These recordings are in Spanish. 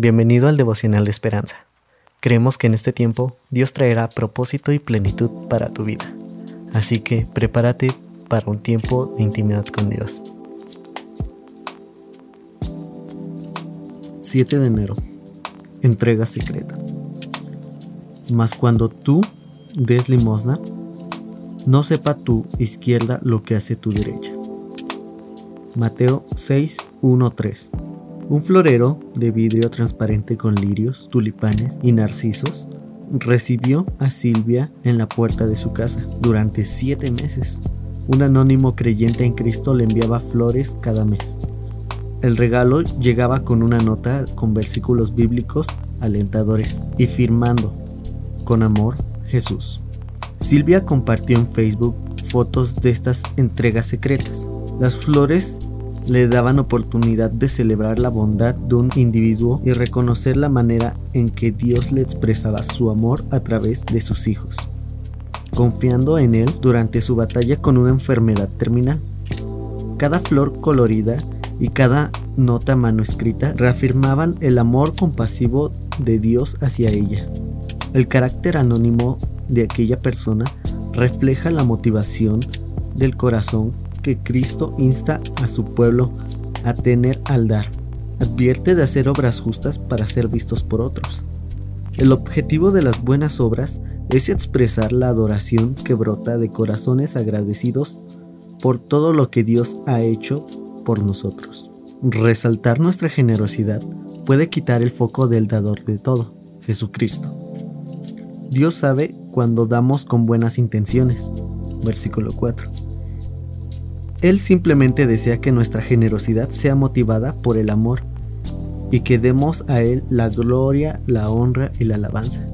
Bienvenido al devocional de esperanza. Creemos que en este tiempo Dios traerá propósito y plenitud para tu vida. Así que prepárate para un tiempo de intimidad con Dios. 7 de enero. Entrega secreta. Mas cuando tú des limosna, no sepa tu izquierda lo que hace tu derecha. Mateo 6, 1, 3. Un florero de vidrio transparente con lirios, tulipanes y narcisos recibió a Silvia en la puerta de su casa durante siete meses. Un anónimo creyente en Cristo le enviaba flores cada mes. El regalo llegaba con una nota con versículos bíblicos alentadores y firmando, con amor, Jesús. Silvia compartió en Facebook fotos de estas entregas secretas. Las flores le daban oportunidad de celebrar la bondad de un individuo y reconocer la manera en que Dios le expresaba su amor a través de sus hijos, confiando en él durante su batalla con una enfermedad terminal. Cada flor colorida y cada nota manuscrita reafirmaban el amor compasivo de Dios hacia ella. El carácter anónimo de aquella persona refleja la motivación del corazón Cristo insta a su pueblo a tener al dar. Advierte de hacer obras justas para ser vistos por otros. El objetivo de las buenas obras es expresar la adoración que brota de corazones agradecidos por todo lo que Dios ha hecho por nosotros. Resaltar nuestra generosidad puede quitar el foco del dador de todo, Jesucristo. Dios sabe cuando damos con buenas intenciones. Versículo 4 él simplemente desea que nuestra generosidad sea motivada por el amor y que demos a Él la gloria, la honra y la alabanza.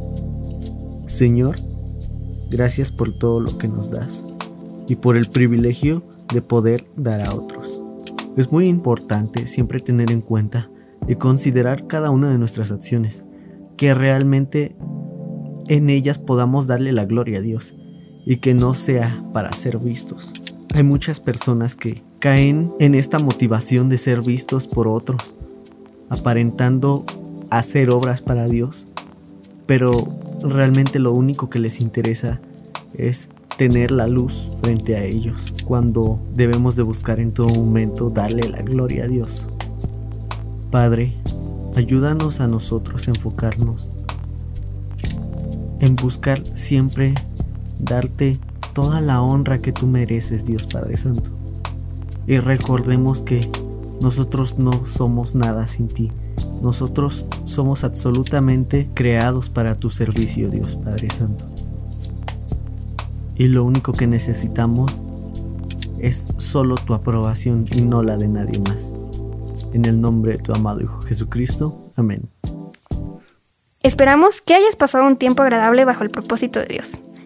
Señor, gracias por todo lo que nos das y por el privilegio de poder dar a otros. Es muy importante siempre tener en cuenta y considerar cada una de nuestras acciones, que realmente en ellas podamos darle la gloria a Dios y que no sea para ser vistos. Hay muchas personas que caen en esta motivación de ser vistos por otros, aparentando hacer obras para Dios, pero realmente lo único que les interesa es tener la luz frente a ellos, cuando debemos de buscar en todo momento darle la gloria a Dios. Padre, ayúdanos a nosotros a enfocarnos en buscar siempre darte toda la honra que tú mereces, Dios Padre Santo. Y recordemos que nosotros no somos nada sin ti. Nosotros somos absolutamente creados para tu servicio, Dios Padre Santo. Y lo único que necesitamos es solo tu aprobación y no la de nadie más. En el nombre de tu amado Hijo Jesucristo. Amén. Esperamos que hayas pasado un tiempo agradable bajo el propósito de Dios.